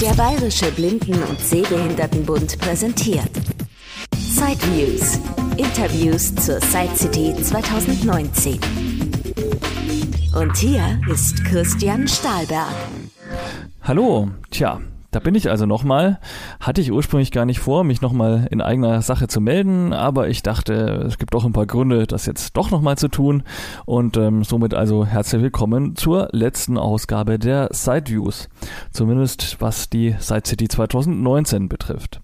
Der Bayerische Blinden- und Sehbehindertenbund präsentiert Sideviews. Interviews zur Side City 2019. Und hier ist Christian Stahlberg. Hallo, tja, da bin ich also nochmal. Hatte ich ursprünglich gar nicht vor, mich nochmal in eigener Sache zu melden, aber ich dachte, es gibt doch ein paar Gründe, das jetzt doch nochmal zu tun. Und ähm, somit also herzlich willkommen zur letzten Ausgabe der Sideviews. Zumindest was die Side City 2019 betrifft.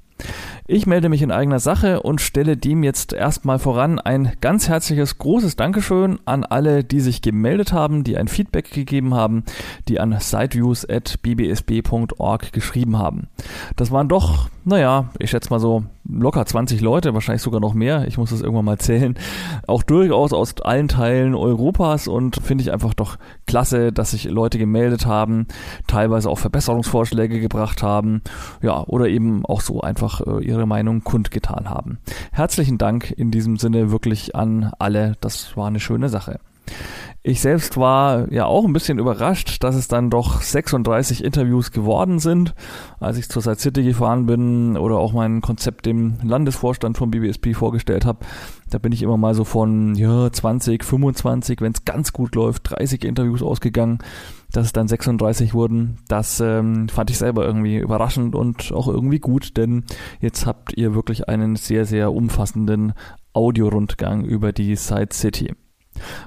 Ich melde mich in eigener Sache und stelle dem jetzt erstmal voran ein ganz herzliches, großes Dankeschön an alle, die sich gemeldet haben, die ein Feedback gegeben haben, die an sideviews.bbsb.org geschrieben haben. Das waren doch, naja, ich schätze mal so locker 20 Leute, wahrscheinlich sogar noch mehr, ich muss das irgendwann mal zählen, auch durchaus aus allen Teilen Europas und finde ich einfach doch klasse, dass sich Leute gemeldet haben, teilweise auch Verbesserungsvorschläge gebracht haben, ja, oder eben auch so einfach äh, ihre Meinung kundgetan haben. Herzlichen Dank in diesem Sinne wirklich an alle, das war eine schöne Sache. Ich selbst war ja auch ein bisschen überrascht, dass es dann doch 36 Interviews geworden sind, als ich zur Side City gefahren bin oder auch mein Konzept dem Landesvorstand vom BBSP vorgestellt habe. Da bin ich immer mal so von ja, 20, 25, wenn es ganz gut läuft, 30 Interviews ausgegangen. Dass es dann 36 wurden, das ähm, fand ich selber irgendwie überraschend und auch irgendwie gut, denn jetzt habt ihr wirklich einen sehr, sehr umfassenden Audiorundgang über die Side City.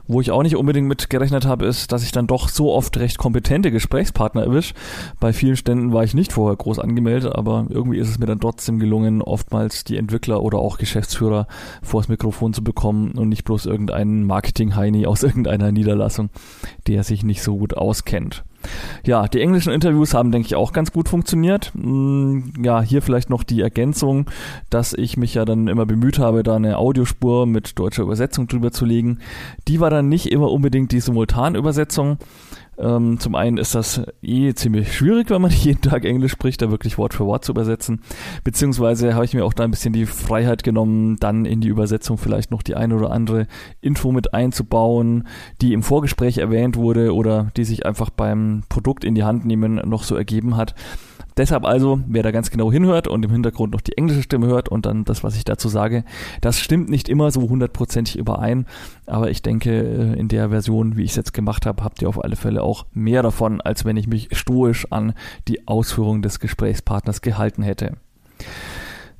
Wo ich auch nicht unbedingt mit gerechnet habe, ist, dass ich dann doch so oft recht kompetente Gesprächspartner erwische. Bei vielen Ständen war ich nicht vorher groß angemeldet, aber irgendwie ist es mir dann trotzdem gelungen, oftmals die Entwickler oder auch Geschäftsführer vors Mikrofon zu bekommen und nicht bloß irgendeinen Marketing-Heini aus irgendeiner Niederlassung, der sich nicht so gut auskennt. Ja, die englischen Interviews haben, denke ich, auch ganz gut funktioniert. Mm, ja, hier vielleicht noch die Ergänzung, dass ich mich ja dann immer bemüht habe, da eine Audiospur mit deutscher Übersetzung drüber zu legen. Die war dann nicht immer unbedingt die Simultanübersetzung. Ähm, zum einen ist das eh ziemlich schwierig, wenn man jeden Tag Englisch spricht, da wirklich Wort für Wort zu übersetzen. Beziehungsweise habe ich mir auch da ein bisschen die Freiheit genommen, dann in die Übersetzung vielleicht noch die eine oder andere Info mit einzubauen, die im Vorgespräch erwähnt wurde oder die sich einfach beim Produkt in die Hand nehmen noch so ergeben hat. Deshalb also, wer da ganz genau hinhört und im Hintergrund noch die englische Stimme hört und dann das, was ich dazu sage, das stimmt nicht immer so hundertprozentig überein. Aber ich denke, äh, in der Version, wie ich es jetzt gemacht habe, habt ihr auf alle Fälle auch mehr davon, als wenn ich mich stoisch an die Ausführung des Gesprächspartners gehalten hätte.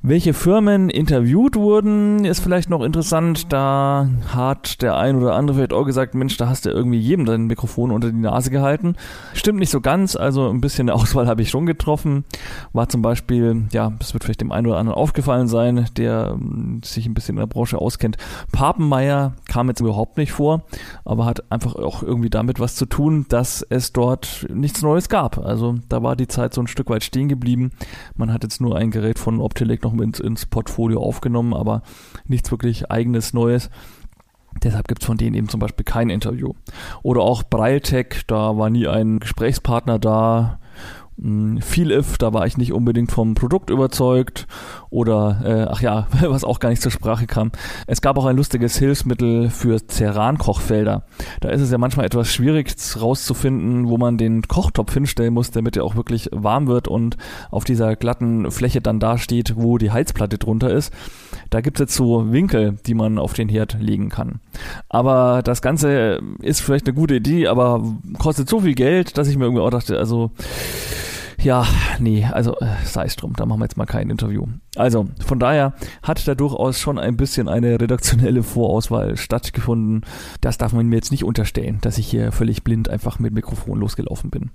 Welche Firmen interviewt wurden, ist vielleicht noch interessant. Da hat der ein oder andere vielleicht auch gesagt, Mensch, da hast du irgendwie jedem dein Mikrofon unter die Nase gehalten. Stimmt nicht so ganz, also ein bisschen Auswahl habe ich schon getroffen. War zum Beispiel, ja, das wird vielleicht dem einen oder anderen aufgefallen sein, der hm, sich ein bisschen in der Branche auskennt. Papenmeier kam jetzt überhaupt nicht vor, aber hat einfach auch irgendwie damit was zu tun, dass es dort nichts Neues gab. Also da war die Zeit so ein Stück weit stehen geblieben. Man hat jetzt nur ein Gerät von Optelec noch ins, ins Portfolio aufgenommen, aber nichts wirklich eigenes Neues. Deshalb gibt es von denen eben zum Beispiel kein Interview. Oder auch Breiltech, da war nie ein Gesprächspartner da. Viel hm, if, da war ich nicht unbedingt vom Produkt überzeugt oder äh, ach ja, was auch gar nicht zur Sprache kam. Es gab auch ein lustiges Hilfsmittel für Ceran-Kochfelder. Da ist es ja manchmal etwas schwierig rauszufinden, wo man den Kochtopf hinstellen muss, damit er auch wirklich warm wird und auf dieser glatten Fläche dann dasteht, wo die Heizplatte drunter ist. Da gibt es jetzt so Winkel, die man auf den Herd legen kann. Aber das Ganze ist vielleicht eine gute Idee, aber kostet so viel Geld, dass ich mir irgendwie auch dachte, also ja, nee, also äh, sei es drum, da machen wir jetzt mal kein Interview. Also, von daher hat da durchaus schon ein bisschen eine redaktionelle Vorauswahl stattgefunden. Das darf man mir jetzt nicht unterstellen, dass ich hier völlig blind einfach mit Mikrofon losgelaufen bin.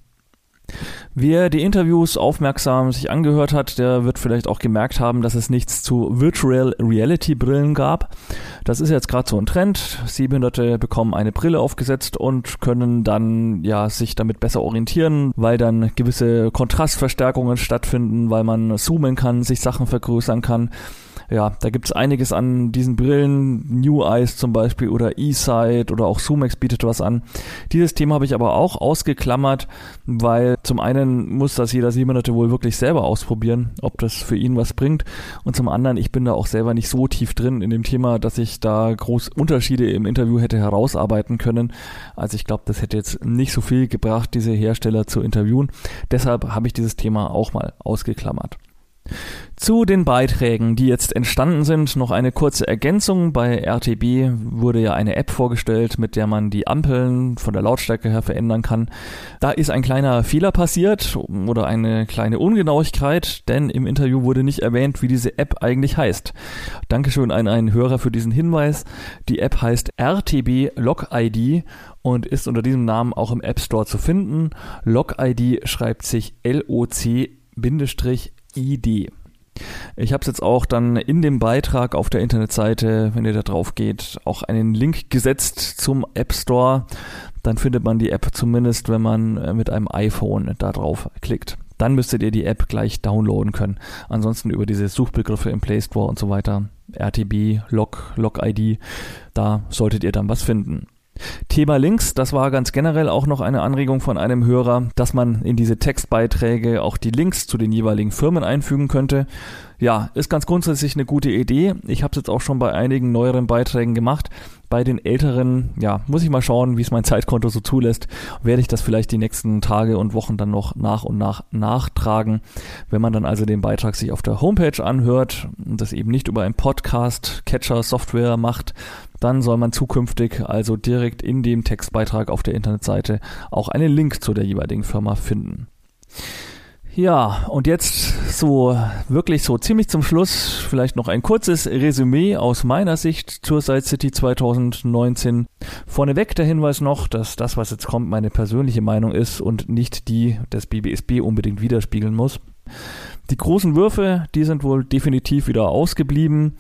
Wer die Interviews aufmerksam sich angehört hat, der wird vielleicht auch gemerkt haben, dass es nichts zu Virtual Reality Brillen gab. Das ist jetzt gerade so ein Trend. Sehbehinderte bekommen eine Brille aufgesetzt und können dann ja sich damit besser orientieren, weil dann gewisse Kontrastverstärkungen stattfinden, weil man zoomen kann, sich Sachen vergrößern kann. Ja, da gibt's einiges an diesen Brillen, New Eyes zum Beispiel oder eSight oder auch Sumex bietet was an. Dieses Thema habe ich aber auch ausgeklammert, weil zum einen muss das jeder Sieberte wohl wirklich selber ausprobieren, ob das für ihn was bringt. Und zum anderen, ich bin da auch selber nicht so tief drin in dem Thema, dass ich da groß Unterschiede im Interview hätte herausarbeiten können. Also ich glaube, das hätte jetzt nicht so viel gebracht, diese Hersteller zu interviewen. Deshalb habe ich dieses Thema auch mal ausgeklammert. Zu den Beiträgen, die jetzt entstanden sind, noch eine kurze Ergänzung. Bei RTB wurde ja eine App vorgestellt, mit der man die Ampeln von der Lautstärke her verändern kann. Da ist ein kleiner Fehler passiert oder eine kleine Ungenauigkeit, denn im Interview wurde nicht erwähnt, wie diese App eigentlich heißt. Dankeschön an einen Hörer für diesen Hinweis. Die App heißt RTB Log ID und ist unter diesem Namen auch im App Store zu finden. Log ID schreibt sich L-O-C ID. Ich habe es jetzt auch dann in dem Beitrag auf der Internetseite, wenn ihr da drauf geht, auch einen Link gesetzt zum App Store. Dann findet man die App zumindest, wenn man äh, mit einem iPhone da drauf klickt. Dann müsstet ihr die App gleich downloaden können. Ansonsten über diese Suchbegriffe im Play Store und so weiter, RTB, Log, Log ID, da solltet ihr dann was finden. Thema Links, das war ganz generell auch noch eine Anregung von einem Hörer, dass man in diese Textbeiträge auch die Links zu den jeweiligen Firmen einfügen könnte. Ja, ist ganz grundsätzlich eine gute Idee. Ich habe es jetzt auch schon bei einigen neueren Beiträgen gemacht. Bei den älteren, ja, muss ich mal schauen, wie es mein Zeitkonto so zulässt. Werde ich das vielleicht die nächsten Tage und Wochen dann noch nach und nach nachtragen. Wenn man dann also den Beitrag sich auf der Homepage anhört und das eben nicht über ein Podcast-Catcher-Software macht, dann soll man zukünftig also direkt in dem Textbeitrag auf der Internetseite auch einen Link zu der jeweiligen Firma finden. Ja, und jetzt so wirklich so ziemlich zum Schluss vielleicht noch ein kurzes Resümee aus meiner Sicht zur Side City 2019. Vorneweg der Hinweis noch, dass das, was jetzt kommt, meine persönliche Meinung ist und nicht die des BBSB unbedingt widerspiegeln muss. Die großen Würfe, die sind wohl definitiv wieder ausgeblieben.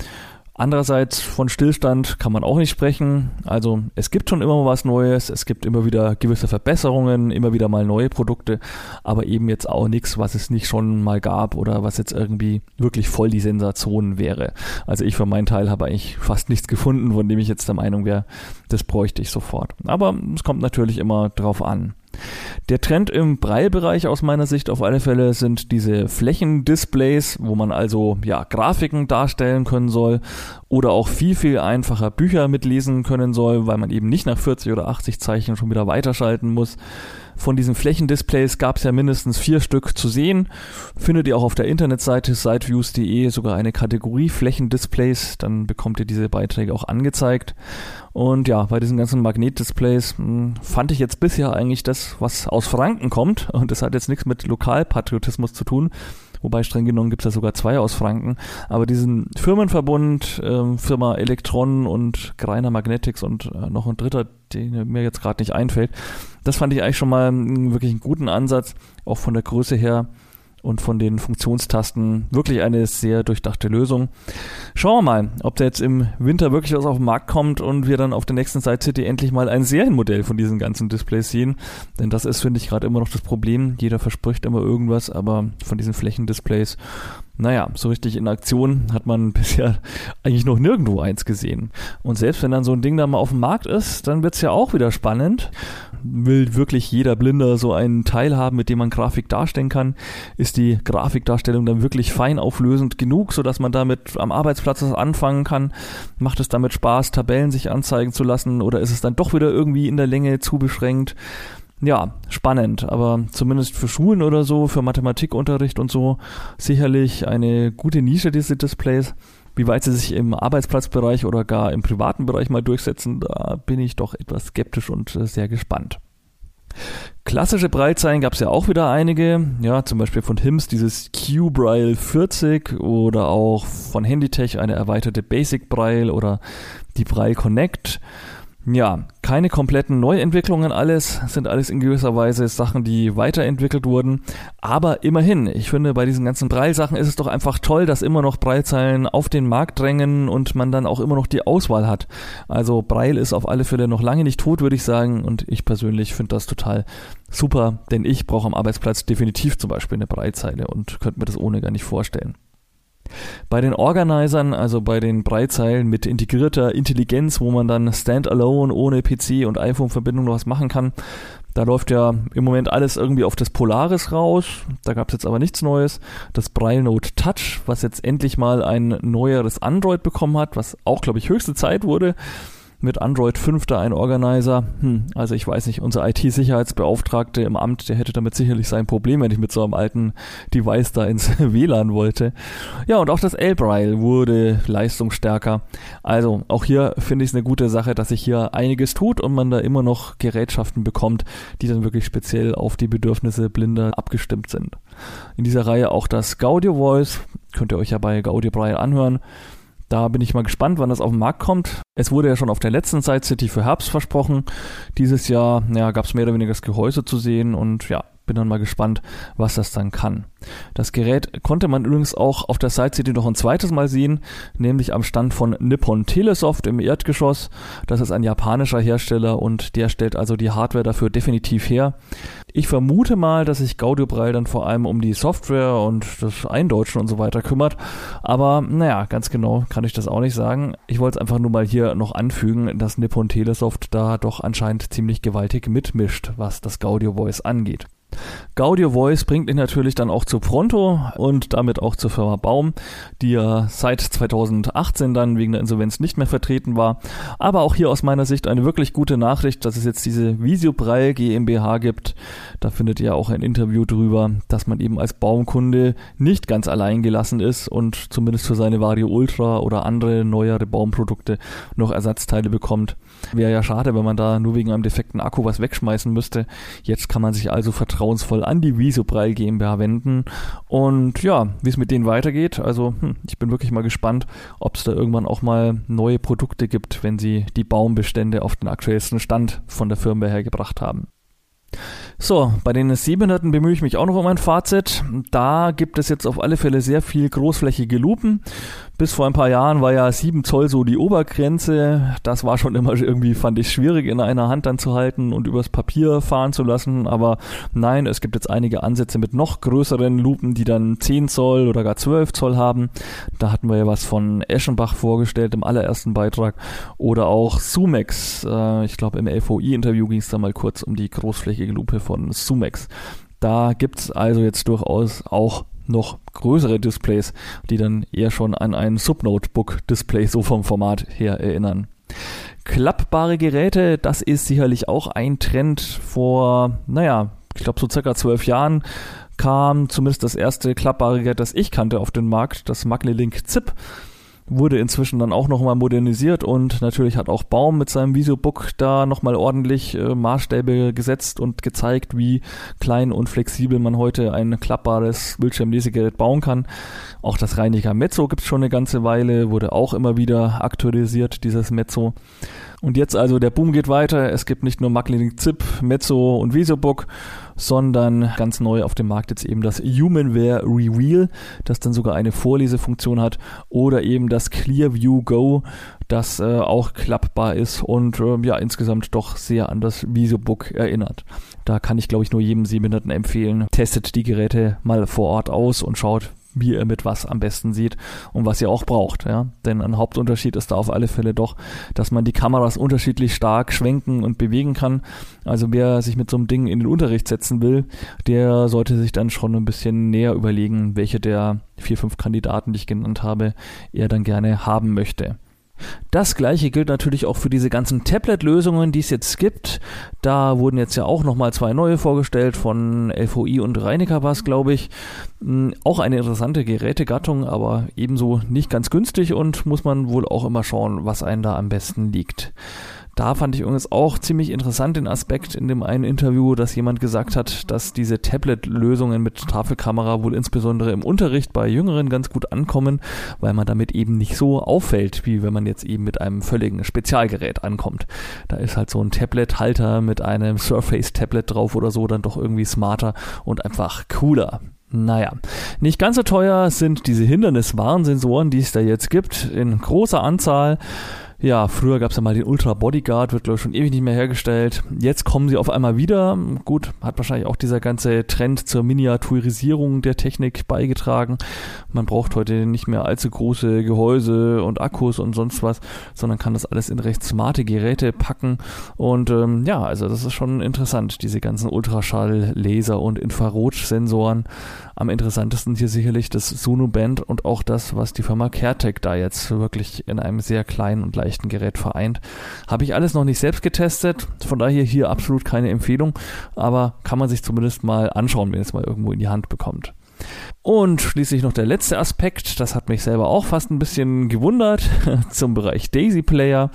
Andererseits von Stillstand kann man auch nicht sprechen. Also es gibt schon immer was Neues, es gibt immer wieder gewisse Verbesserungen, immer wieder mal neue Produkte, aber eben jetzt auch nichts, was es nicht schon mal gab oder was jetzt irgendwie wirklich voll die Sensation wäre. Also ich für meinen Teil habe eigentlich fast nichts gefunden, von dem ich jetzt der Meinung wäre, das bräuchte ich sofort. Aber es kommt natürlich immer drauf an. Der Trend im Braillebereich aus meiner Sicht auf alle Fälle sind diese Flächendisplays, wo man also ja Grafiken darstellen können soll oder auch viel viel einfacher Bücher mitlesen können soll, weil man eben nicht nach 40 oder 80 Zeichen schon wieder weiterschalten muss. Von diesen Flächendisplays gab es ja mindestens vier Stück zu sehen. Findet ihr auch auf der Internetseite siteviews.de sogar eine Kategorie Flächendisplays, dann bekommt ihr diese Beiträge auch angezeigt. Und ja, bei diesen ganzen Magnetdisplays hm, fand ich jetzt bisher eigentlich das, was aus Franken kommt. Und das hat jetzt nichts mit Lokalpatriotismus zu tun. Wobei streng genommen gibt es ja sogar zwei aus Franken. Aber diesen Firmenverbund, äh, Firma Elektron und Greiner Magnetics und äh, noch ein dritter, den mir jetzt gerade nicht einfällt, das fand ich eigentlich schon mal wirklich einen guten Ansatz, auch von der Größe her und von den Funktionstasten wirklich eine sehr durchdachte Lösung. Schauen wir mal, ob da jetzt im Winter wirklich was auf den Markt kommt und wir dann auf der nächsten Side City endlich mal ein Serienmodell von diesen ganzen Displays sehen. Denn das ist, finde ich, gerade immer noch das Problem. Jeder verspricht immer irgendwas, aber von diesen Flächendisplays naja, so richtig in Aktion hat man bisher eigentlich noch nirgendwo eins gesehen. Und selbst wenn dann so ein Ding da mal auf dem Markt ist, dann wird's ja auch wieder spannend. Will wirklich jeder Blinder so einen Teil haben, mit dem man Grafik darstellen kann? Ist die Grafikdarstellung dann wirklich fein auflösend genug, sodass man damit am Arbeitsplatz anfangen kann? Macht es damit Spaß, Tabellen sich anzeigen zu lassen? Oder ist es dann doch wieder irgendwie in der Länge zu beschränkt? ja, spannend, aber zumindest für Schulen oder so, für Mathematikunterricht und so, sicherlich eine gute Nische, diese Displays. Wie weit sie sich im Arbeitsplatzbereich oder gar im privaten Bereich mal durchsetzen, da bin ich doch etwas skeptisch und äh, sehr gespannt. Klassische Breitzeilen gab es ja auch wieder einige, ja, zum Beispiel von HIMS dieses Q-Braille 40 oder auch von Handytech eine erweiterte Basic Braille oder die Braille Connect. Ja, keine kompletten Neuentwicklungen alles, sind alles in gewisser Weise Sachen, die weiterentwickelt wurden. Aber immerhin, ich finde, bei diesen ganzen Breilsachen ist es doch einfach toll, dass immer noch Breilzeilen auf den Markt drängen und man dann auch immer noch die Auswahl hat. Also Breil ist auf alle Fälle noch lange nicht tot, würde ich sagen. Und ich persönlich finde das total super, denn ich brauche am Arbeitsplatz definitiv zum Beispiel eine Breilzeile und könnte mir das ohne gar nicht vorstellen. Bei den Organisern, also bei den Breitzeilen mit integrierter Intelligenz, wo man dann standalone ohne PC und iPhone-Verbindung noch was machen kann, da läuft ja im Moment alles irgendwie auf das Polaris raus. Da gab es jetzt aber nichts Neues. Das Braille Note Touch, was jetzt endlich mal ein neueres Android bekommen hat, was auch, glaube ich, höchste Zeit wurde mit Android 5 da ein Organizer. Hm, also ich weiß nicht, unser IT-Sicherheitsbeauftragte im Amt, der hätte damit sicherlich sein Problem, wenn ich mit so einem alten Device da ins WLAN wollte. Ja, und auch das L-Braille wurde leistungsstärker. Also auch hier finde ich es eine gute Sache, dass sich hier einiges tut und man da immer noch Gerätschaften bekommt, die dann wirklich speziell auf die Bedürfnisse Blinder abgestimmt sind. In dieser Reihe auch das Gaudio Voice, könnt ihr euch ja bei Gaudio Braille anhören. Da bin ich mal gespannt, wann das auf den Markt kommt. Es wurde ja schon auf der letzten Side City für Herbst versprochen. Dieses Jahr ja, gab es mehr oder weniger das Gehäuse zu sehen und ja, bin dann mal gespannt, was das dann kann. Das Gerät konnte man übrigens auch auf der Side City noch ein zweites Mal sehen, nämlich am Stand von Nippon Telesoft im Erdgeschoss. Das ist ein japanischer Hersteller und der stellt also die Hardware dafür definitiv her. Ich vermute mal, dass sich Gaudiobrei dann vor allem um die Software und das Eindeutschen und so weiter kümmert. Aber naja, ganz genau kann ich das auch nicht sagen. Ich wollte es einfach nur mal hier noch anfügen, dass Nippon Telesoft da doch anscheinend ziemlich gewaltig mitmischt, was das Gaudio Voice angeht. Gaudio Voice bringt ihn natürlich dann auch zu Pronto und damit auch zur Firma Baum, die ja seit 2018 dann wegen der Insolvenz nicht mehr vertreten war. Aber auch hier aus meiner Sicht eine wirklich gute Nachricht, dass es jetzt diese Visiobrei GmbH gibt. Da findet ihr auch ein Interview drüber, dass man eben als Baumkunde nicht ganz allein gelassen ist und zumindest für seine Vario Ultra oder andere neuere Baumprodukte noch Ersatzteile bekommt. Wäre ja schade, wenn man da nur wegen einem defekten Akku was wegschmeißen müsste. Jetzt kann man sich also vertrauensvoll an die Visobrei GmbH wenden. Und ja, wie es mit denen weitergeht, also hm, ich bin wirklich mal gespannt, ob es da irgendwann auch mal neue Produkte gibt, wenn sie die Baumbestände auf den aktuellsten Stand von der Firma hergebracht haben. So, bei den Sehbehinderten bemühe ich mich auch noch um ein Fazit. Da gibt es jetzt auf alle Fälle sehr viel großflächige Lupen. Bis vor ein paar Jahren war ja 7 Zoll so die Obergrenze. Das war schon immer irgendwie, fand ich, schwierig in einer Hand dann zu halten und übers Papier fahren zu lassen. Aber nein, es gibt jetzt einige Ansätze mit noch größeren Lupen, die dann 10 Zoll oder gar 12 Zoll haben. Da hatten wir ja was von Eschenbach vorgestellt im allerersten Beitrag. Oder auch Sumex. Äh, ich glaube, im LVI-Interview ging es da mal kurz um die großflächige Lupe von Sumex. Da gibt es also jetzt durchaus auch noch größere Displays, die dann eher schon an ein Subnotebook-Display so vom Format her erinnern. Klappbare Geräte, das ist sicherlich auch ein Trend vor, naja, ich glaube so circa zwölf Jahren kam zumindest das erste klappbare Gerät, das ich kannte, auf den Markt, das MagneLink Zip wurde inzwischen dann auch nochmal modernisiert und natürlich hat auch Baum mit seinem Visobook da nochmal ordentlich äh, Maßstäbe gesetzt und gezeigt, wie klein und flexibel man heute ein klappbares Bildschirmlesegerät bauen kann. Auch das Reiniger Mezzo gibt es schon eine ganze Weile, wurde auch immer wieder aktualisiert, dieses Mezzo. Und jetzt also der Boom geht weiter. Es gibt nicht nur Macklin Zip, Mezzo und Visobook, sondern ganz neu auf dem Markt jetzt eben das Humanware Reveal, das dann sogar eine Vorlesefunktion hat oder eben das Clearview Go, das äh, auch klappbar ist und äh, ja insgesamt doch sehr an das Visobook erinnert. Da kann ich glaube ich nur jedem Sehbehinderten empfehlen, testet die Geräte mal vor Ort aus und schaut, wie ihr mit was am besten sieht und was ihr auch braucht. Ja? Denn ein Hauptunterschied ist da auf alle Fälle doch, dass man die Kameras unterschiedlich stark schwenken und bewegen kann. Also wer sich mit so einem Ding in den Unterricht setzen will, der sollte sich dann schon ein bisschen näher überlegen, welche der vier, fünf Kandidaten, die ich genannt habe, er dann gerne haben möchte. Das gleiche gilt natürlich auch für diese ganzen Tablet-Lösungen, die es jetzt gibt. Da wurden jetzt ja auch nochmal zwei neue vorgestellt von LVI und Reinecker was, glaube ich. Hm, auch eine interessante Gerätegattung, aber ebenso nicht ganz günstig und muss man wohl auch immer schauen, was einem da am besten liegt. Da fand ich übrigens auch ziemlich interessant den Aspekt in dem einen Interview, dass jemand gesagt hat, dass diese Tablet-Lösungen mit Tafelkamera wohl insbesondere im Unterricht bei Jüngeren ganz gut ankommen, weil man damit eben nicht so auffällt, wie wenn man jetzt eben mit einem völligen Spezialgerät ankommt. Da ist halt so ein Tablet-Halter mit einem Surface-Tablet drauf oder so dann doch irgendwie smarter und einfach cooler. Naja, nicht ganz so teuer sind diese Hinderniswarnsensoren, die es da jetzt gibt, in großer Anzahl. Ja, früher gab es ja mal den Ultra Bodyguard, wird glaube ich schon ewig nicht mehr hergestellt. Jetzt kommen sie auf einmal wieder. Gut, hat wahrscheinlich auch dieser ganze Trend zur Miniaturisierung der Technik beigetragen. Man braucht heute nicht mehr allzu große Gehäuse und Akkus und sonst was, sondern kann das alles in recht smarte Geräte packen. Und ähm, ja, also das ist schon interessant, diese ganzen Ultraschall, Laser und Infrarotsensoren. Am interessantesten hier sicherlich das Sono Band und auch das, was die Firma CareTech da jetzt wirklich in einem sehr kleinen und leichten Gerät vereint. Habe ich alles noch nicht selbst getestet, von daher hier absolut keine Empfehlung, aber kann man sich zumindest mal anschauen, wenn es mal irgendwo in die Hand bekommt. Und schließlich noch der letzte Aspekt, das hat mich selber auch fast ein bisschen gewundert, zum Bereich Daisy Player.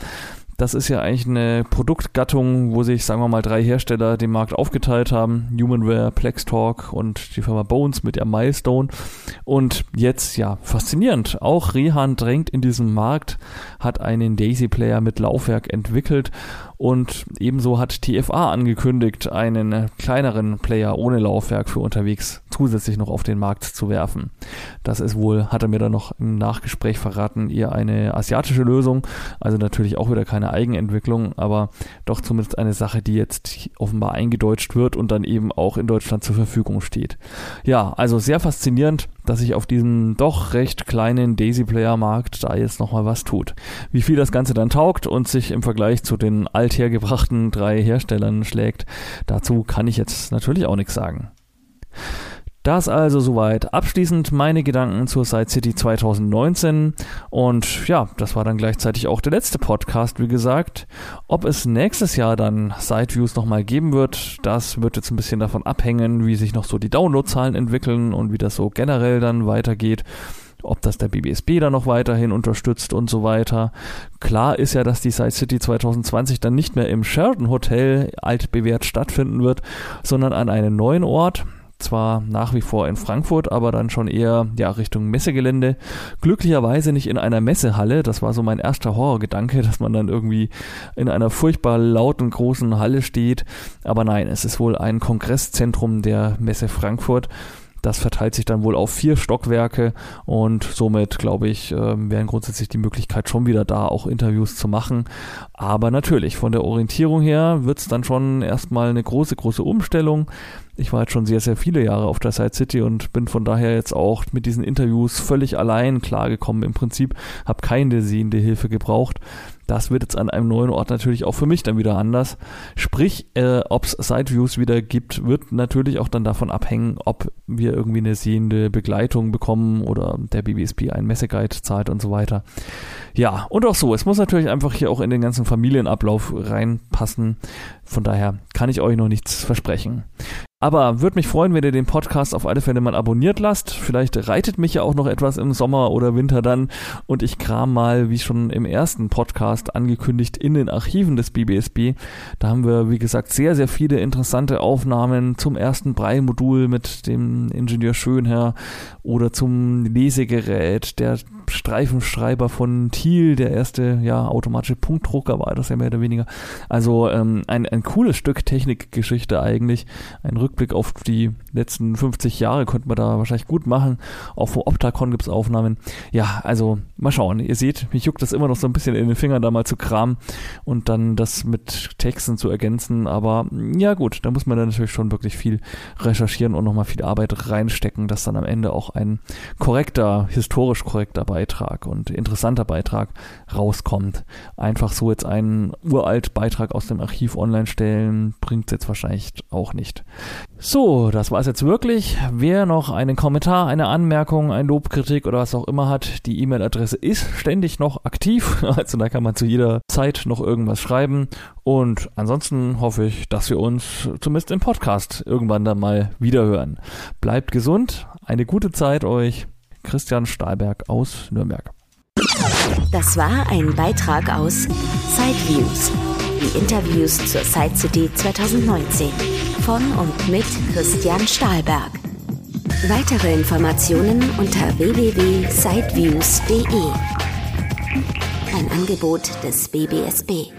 Das ist ja eigentlich eine Produktgattung, wo sich, sagen wir mal, drei Hersteller den Markt aufgeteilt haben. Humanware, Plextalk und die Firma Bones mit der Milestone. Und jetzt, ja, faszinierend. Auch Rehan drängt in diesem Markt, hat einen Daisy-Player mit Laufwerk entwickelt und ebenso hat TFA angekündigt, einen kleineren Player ohne Laufwerk für unterwegs zusätzlich noch auf den Markt zu werfen. Das ist wohl, hat er mir dann noch im Nachgespräch verraten, eher eine asiatische Lösung. Also natürlich auch wieder keine Eigenentwicklung, aber doch zumindest eine Sache, die jetzt offenbar eingedeutscht wird und dann eben auch in Deutschland zur Verfügung steht. Ja, also sehr faszinierend, dass sich auf diesem doch recht kleinen Daisy-Player-Markt da jetzt nochmal was tut. Wie viel das Ganze dann taugt und sich im Vergleich zu den althergebrachten drei Herstellern schlägt, dazu kann ich jetzt natürlich auch nichts sagen. Das also soweit abschließend meine Gedanken zur Side City 2019 und ja, das war dann gleichzeitig auch der letzte Podcast, wie gesagt. Ob es nächstes Jahr dann Side Views nochmal geben wird, das wird jetzt ein bisschen davon abhängen, wie sich noch so die Downloadzahlen entwickeln und wie das so generell dann weitergeht ob das der BBSB dann noch weiterhin unterstützt und so weiter. Klar ist ja, dass die Side City 2020 dann nicht mehr im Sheraton Hotel altbewährt stattfinden wird, sondern an einem neuen Ort zwar nach wie vor in Frankfurt, aber dann schon eher ja Richtung Messegelände. Glücklicherweise nicht in einer Messehalle. Das war so mein erster Horrorgedanke, dass man dann irgendwie in einer furchtbar lauten großen Halle steht. Aber nein, es ist wohl ein Kongresszentrum der Messe Frankfurt. Das verteilt sich dann wohl auf vier Stockwerke und somit, glaube ich, ähm, wären grundsätzlich die Möglichkeit schon wieder da, auch Interviews zu machen. Aber natürlich, von der Orientierung her wird es dann schon erstmal eine große, große Umstellung. Ich war jetzt schon sehr, sehr viele Jahre auf der Side City und bin von daher jetzt auch mit diesen Interviews völlig allein klargekommen. Im Prinzip habe keine sehende Hilfe gebraucht. Das wird jetzt an einem neuen Ort natürlich auch für mich dann wieder anders. Sprich, äh, ob es Sideviews wieder gibt, wird natürlich auch dann davon abhängen, ob wir irgendwie eine sehende Begleitung bekommen oder der BBSP einen Messeguide zahlt und so weiter. Ja, und auch so, es muss natürlich einfach hier auch in den ganzen Familienablauf reinpassen. Von daher kann ich euch noch nichts versprechen. Aber würde mich freuen, wenn ihr den Podcast auf alle Fälle mal abonniert lasst. Vielleicht reitet mich ja auch noch etwas im Sommer oder Winter dann und ich kram mal, wie schon im ersten Podcast angekündigt, in den Archiven des BBSB. Da haben wir, wie gesagt, sehr, sehr viele interessante Aufnahmen zum ersten Brei-Modul mit dem Ingenieur Schönherr oder zum Lesegerät, der Streifenschreiber von Thiel, der erste ja automatische Punktdrucker war das ja mehr oder weniger. Also ähm, ein, ein cooles Stück Technikgeschichte eigentlich. Ein Rückblick auf die letzten 50 Jahre könnte man da wahrscheinlich gut machen. Auch vor Optacon gibt's Aufnahmen. Ja, also mal schauen. Ihr seht, mich juckt das immer noch so ein bisschen in den Fingern, da mal zu kramen und dann das mit Texten zu ergänzen. Aber ja gut, da muss man dann natürlich schon wirklich viel recherchieren und nochmal viel Arbeit reinstecken, dass dann am Ende auch ein korrekter, historisch korrekter Beitrag und interessanter Beitrag rauskommt. Einfach so jetzt einen uralt Beitrag aus dem Archiv online stellen, bringt jetzt wahrscheinlich auch nicht. So, das war es jetzt wirklich. Wer noch einen Kommentar, eine Anmerkung, ein Lob, Kritik oder was auch immer hat, die E-Mail-Adresse ist ständig noch aktiv. Also da kann man zu jeder Zeit noch irgendwas schreiben. Und ansonsten hoffe ich, dass wir uns zumindest im Podcast irgendwann dann mal wiederhören. Bleibt gesund, eine gute Zeit euch. Christian Stahlberg aus Nürnberg. Das war ein Beitrag aus Sideviews, die Interviews zur Side City 2019 von und mit Christian Stahlberg. Weitere Informationen unter www.sideviews.de. Ein Angebot des BBSB.